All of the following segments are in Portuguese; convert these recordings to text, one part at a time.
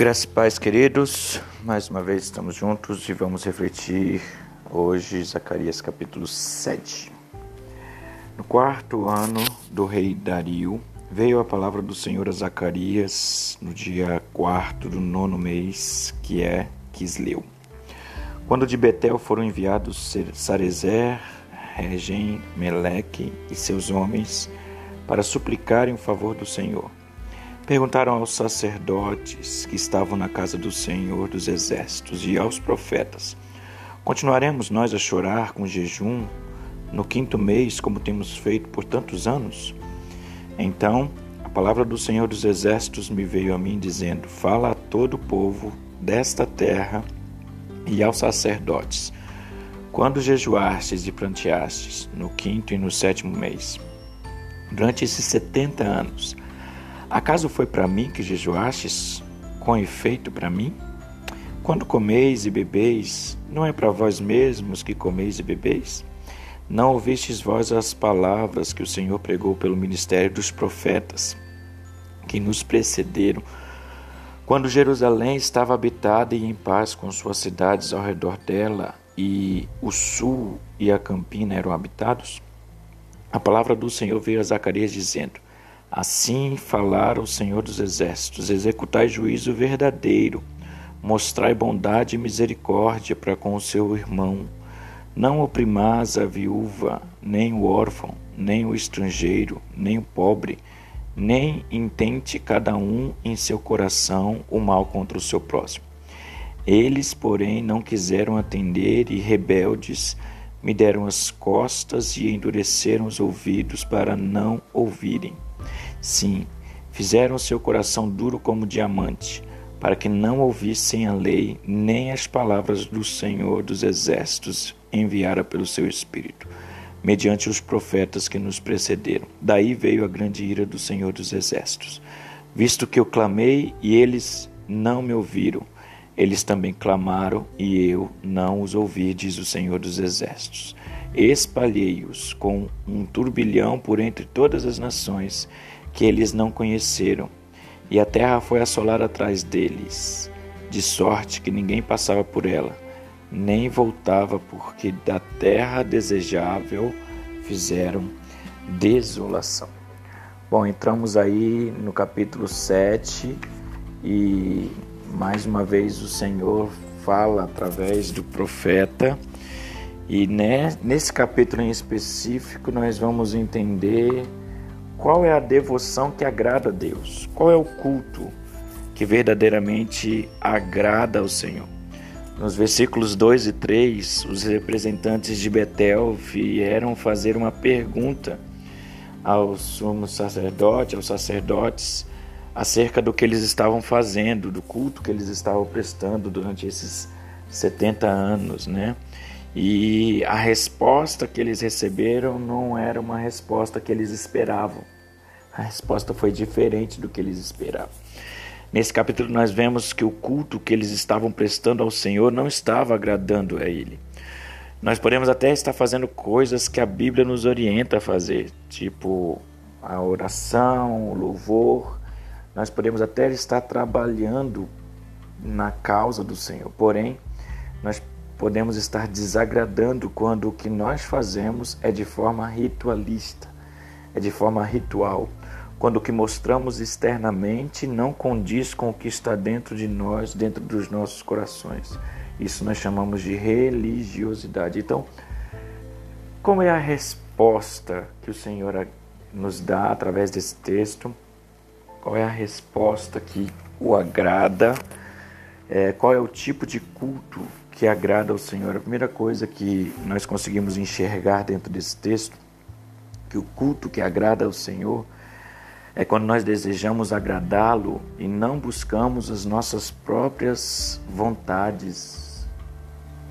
Graças e paz, queridos. Mais uma vez estamos juntos e vamos refletir hoje Zacarias capítulo 7. No quarto ano do rei Dario, veio a palavra do Senhor a Zacarias no dia quarto do nono mês, que é Quisleu. Quando de Betel foram enviados Sarezer, Regem, Meleque e seus homens para suplicarem o favor do Senhor. Perguntaram aos sacerdotes que estavam na casa do Senhor dos Exércitos e aos profetas: Continuaremos nós a chorar com jejum no quinto mês, como temos feito por tantos anos? Então a palavra do Senhor dos Exércitos me veio a mim, dizendo: Fala a todo o povo desta terra e aos sacerdotes. Quando jejuastes e planteastes, no quinto e no sétimo mês, durante esses setenta anos, Acaso foi para mim que jejuastes, com efeito para mim? Quando comeis e bebeis, não é para vós mesmos que comeis e bebeis? Não ouvistes vós as palavras que o Senhor pregou pelo ministério dos profetas que nos precederam, quando Jerusalém estava habitada e em paz com suas cidades ao redor dela, e o sul e a campina eram habitados? A palavra do Senhor veio a Zacarias dizendo: Assim falara o Senhor dos Exércitos: executai juízo verdadeiro, mostrai bondade e misericórdia para com o seu irmão. Não oprimais a viúva, nem o órfão, nem o estrangeiro, nem o pobre, nem intente cada um em seu coração o mal contra o seu próximo. Eles, porém, não quiseram atender e rebeldes me deram as costas e endureceram os ouvidos para não ouvirem. Sim, fizeram seu coração duro como diamante, para que não ouvissem a lei nem as palavras do Senhor dos Exércitos enviara pelo seu Espírito, mediante os profetas que nos precederam. Daí veio a grande ira do Senhor dos Exércitos. Visto que eu clamei e eles não me ouviram, eles também clamaram e eu não os ouvi, diz o Senhor dos Exércitos. Espalhei-os com um turbilhão por entre todas as nações que eles não conheceram, e a terra foi assolada atrás deles, de sorte que ninguém passava por ela, nem voltava, porque da terra desejável fizeram desolação. Bom, entramos aí no capítulo 7 e mais uma vez o Senhor fala através do profeta. E né, nesse capítulo em específico nós vamos entender qual é a devoção que agrada a Deus? Qual é o culto que verdadeiramente agrada ao Senhor? Nos versículos 2 e 3, os representantes de Betel vieram fazer uma pergunta ao sumo sacerdote, aos sacerdotes, acerca do que eles estavam fazendo, do culto que eles estavam prestando durante esses 70 anos, né? E a resposta que eles receberam não era uma resposta que eles esperavam. A resposta foi diferente do que eles esperavam. Nesse capítulo, nós vemos que o culto que eles estavam prestando ao Senhor não estava agradando a Ele. Nós podemos até estar fazendo coisas que a Bíblia nos orienta a fazer, tipo a oração, o louvor. Nós podemos até estar trabalhando na causa do Senhor, porém, nós podemos estar desagradando quando o que nós fazemos é de forma ritualista, é de forma ritual, quando o que mostramos externamente não condiz com o que está dentro de nós, dentro dos nossos corações. Isso nós chamamos de religiosidade. Então, como é a resposta que o Senhor nos dá através desse texto? Qual é a resposta que o agrada? É, qual é o tipo de culto que agrada ao Senhor. A primeira coisa que nós conseguimos enxergar dentro desse texto, que o culto que agrada ao Senhor é quando nós desejamos agradá-lo e não buscamos as nossas próprias vontades,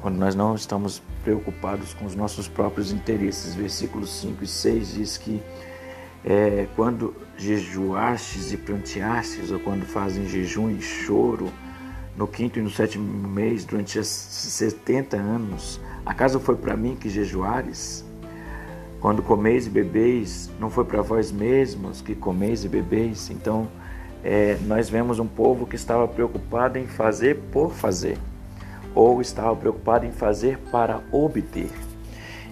quando nós não estamos preocupados com os nossos próprios interesses. Versículos 5 e 6 diz que é, quando jejuastes e planteastes, ou quando fazem jejum e choro, no quinto e no sétimo mês, durante esses 70 anos, acaso foi para mim que jejuares? Quando comeis e bebeis, não foi para vós mesmos que comeis e bebeis? Então, é, nós vemos um povo que estava preocupado em fazer por fazer, ou estava preocupado em fazer para obter.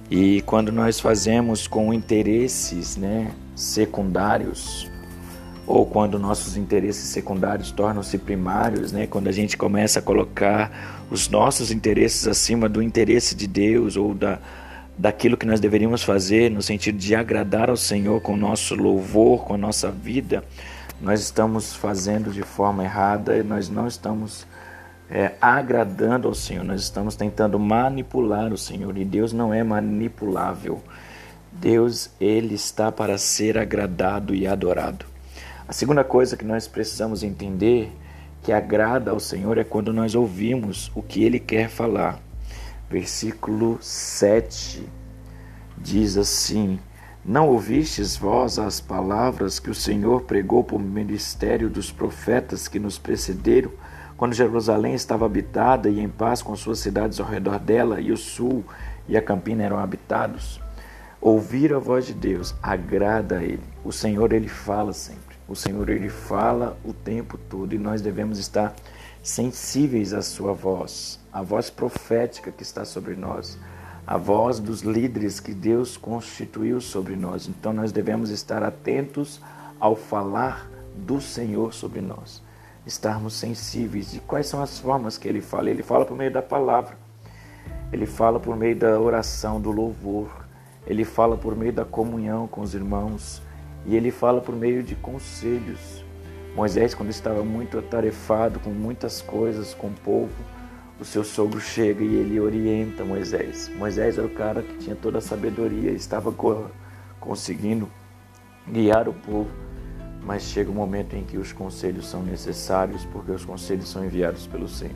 E quando nós fazemos com interesses né, secundários, ou quando nossos interesses secundários tornam-se primários, né, quando a gente começa a colocar os nossos interesses acima do interesse de Deus ou da, daquilo que nós deveríamos fazer no sentido de agradar ao Senhor com o nosso louvor, com a nossa vida, nós estamos fazendo de forma errada e nós não estamos é, agradando ao Senhor, nós estamos tentando manipular o Senhor e Deus não é manipulável. Deus, ele está para ser agradado e adorado. A segunda coisa que nós precisamos entender que agrada ao Senhor é quando nós ouvimos o que ele quer falar. Versículo 7 diz assim: Não ouvistes vós as palavras que o Senhor pregou por ministério dos profetas que nos precederam? quando Jerusalém estava habitada e em paz com suas cidades ao redor dela, e o sul e a campina eram habitados, ouvir a voz de Deus agrada a Ele. O Senhor, Ele fala sempre. O Senhor, Ele fala o tempo todo e nós devemos estar sensíveis à Sua voz, a voz profética que está sobre nós, a voz dos líderes que Deus constituiu sobre nós. Então nós devemos estar atentos ao falar do Senhor sobre nós estarmos sensíveis. E quais são as formas que ele fala? Ele fala por meio da palavra, ele fala por meio da oração, do louvor, ele fala por meio da comunhão com os irmãos e ele fala por meio de conselhos. Moisés, quando estava muito atarefado com muitas coisas com o povo, o seu sogro chega e ele orienta Moisés. Moisés era o cara que tinha toda a sabedoria, estava conseguindo guiar o povo mas chega um momento em que os conselhos são necessários, porque os conselhos são enviados pelo Senhor.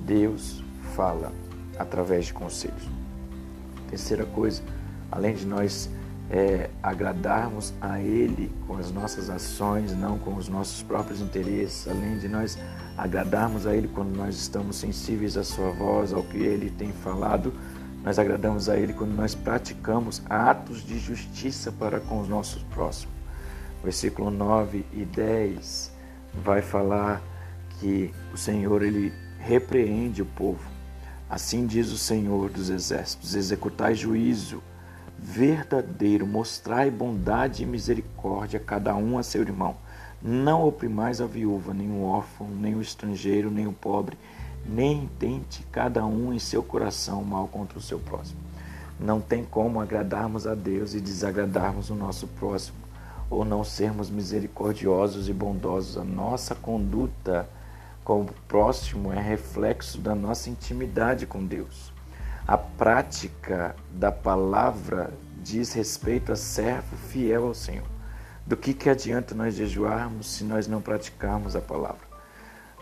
Deus fala através de conselhos. Terceira coisa, além de nós é, agradarmos a Ele com as nossas ações, não com os nossos próprios interesses, além de nós agradarmos a Ele quando nós estamos sensíveis à Sua voz, ao que Ele tem falado, nós agradamos a Ele quando nós praticamos atos de justiça para com os nossos próximos versículo 9 e 10 vai falar que o Senhor ele repreende o povo. Assim diz o Senhor dos exércitos: executai juízo verdadeiro, mostrai bondade e misericórdia a cada um a seu irmão. Não oprimais a viúva, nem o órfão, nem o estrangeiro, nem o pobre, nem tente cada um em seu coração mal contra o seu próximo. Não tem como agradarmos a Deus e desagradarmos o nosso próximo ou não sermos misericordiosos e bondosos. A nossa conduta com o próximo é reflexo da nossa intimidade com Deus. A prática da palavra diz respeito a servo fiel ao Senhor. Do que, que adianta nós jejuarmos se nós não praticarmos a palavra?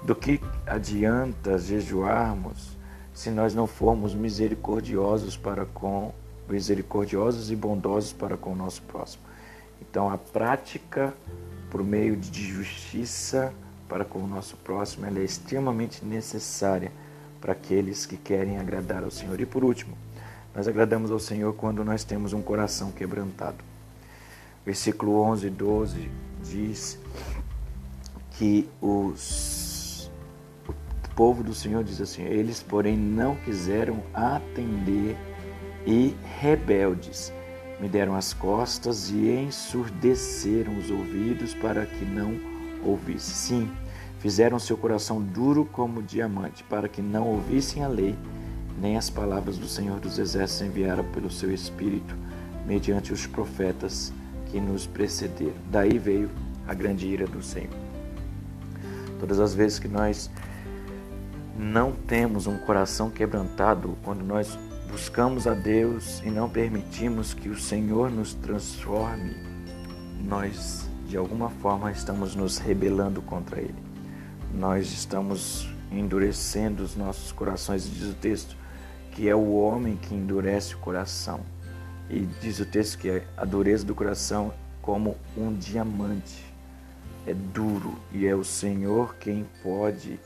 Do que adianta jejuarmos se nós não formos misericordiosos para com misericordiosos e bondosos para com o nosso próximo? Então, a prática por meio de justiça para com o nosso próximo é extremamente necessária para aqueles que querem agradar ao Senhor. E por último, nós agradamos ao Senhor quando nós temos um coração quebrantado. Versículo 11 e 12 diz que os, o povo do Senhor diz assim: Eles, porém, não quiseram atender e rebeldes me deram as costas e ensurdeceram os ouvidos para que não ouvisse. Sim, fizeram seu coração duro como diamante, para que não ouvissem a lei, nem as palavras do Senhor dos Exércitos enviaram pelo seu Espírito, mediante os profetas que nos precederam. Daí veio a grande ira do Senhor. Todas as vezes que nós não temos um coração quebrantado, quando nós buscamos a Deus e não permitimos que o Senhor nos transforme, nós de alguma forma estamos nos rebelando contra Ele. Nós estamos endurecendo os nossos corações, diz o texto, que é o homem que endurece o coração. E diz o texto que a dureza do coração como um diamante. É duro e é o Senhor quem pode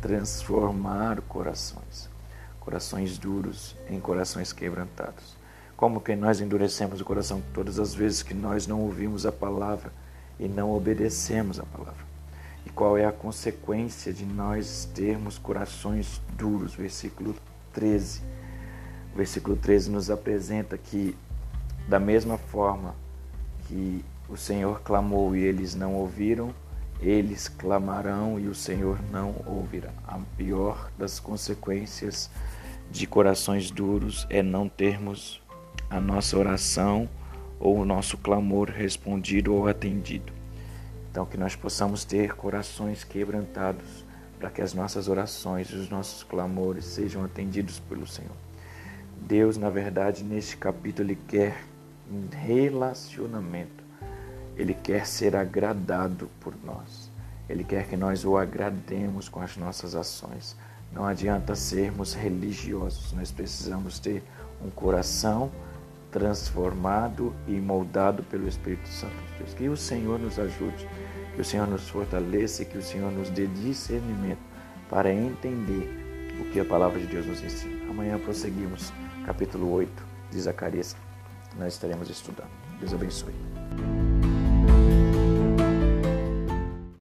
transformar corações corações duros em corações quebrantados. Como que nós endurecemos o coração todas as vezes que nós não ouvimos a palavra e não obedecemos a palavra. E qual é a consequência de nós termos corações duros. Versículo 13. O versículo 13 nos apresenta que, da mesma forma que o Senhor clamou e eles não ouviram, eles clamarão e o Senhor não ouvirá. A pior das consequências de corações duros é não termos a nossa oração ou o nosso clamor respondido ou atendido. Então, que nós possamos ter corações quebrantados para que as nossas orações e os nossos clamores sejam atendidos pelo Senhor. Deus, na verdade, neste capítulo, Ele quer um relacionamento. Ele quer ser agradado por nós. Ele quer que nós o agrademos com as nossas ações. Não adianta sermos religiosos, nós precisamos ter um coração transformado e moldado pelo Espírito Santo de Deus. Que o Senhor nos ajude, que o Senhor nos fortaleça que o Senhor nos dê discernimento para entender o que a palavra de Deus nos ensina. Amanhã prosseguimos capítulo 8 de Zacarias. Nós estaremos estudando. Deus abençoe.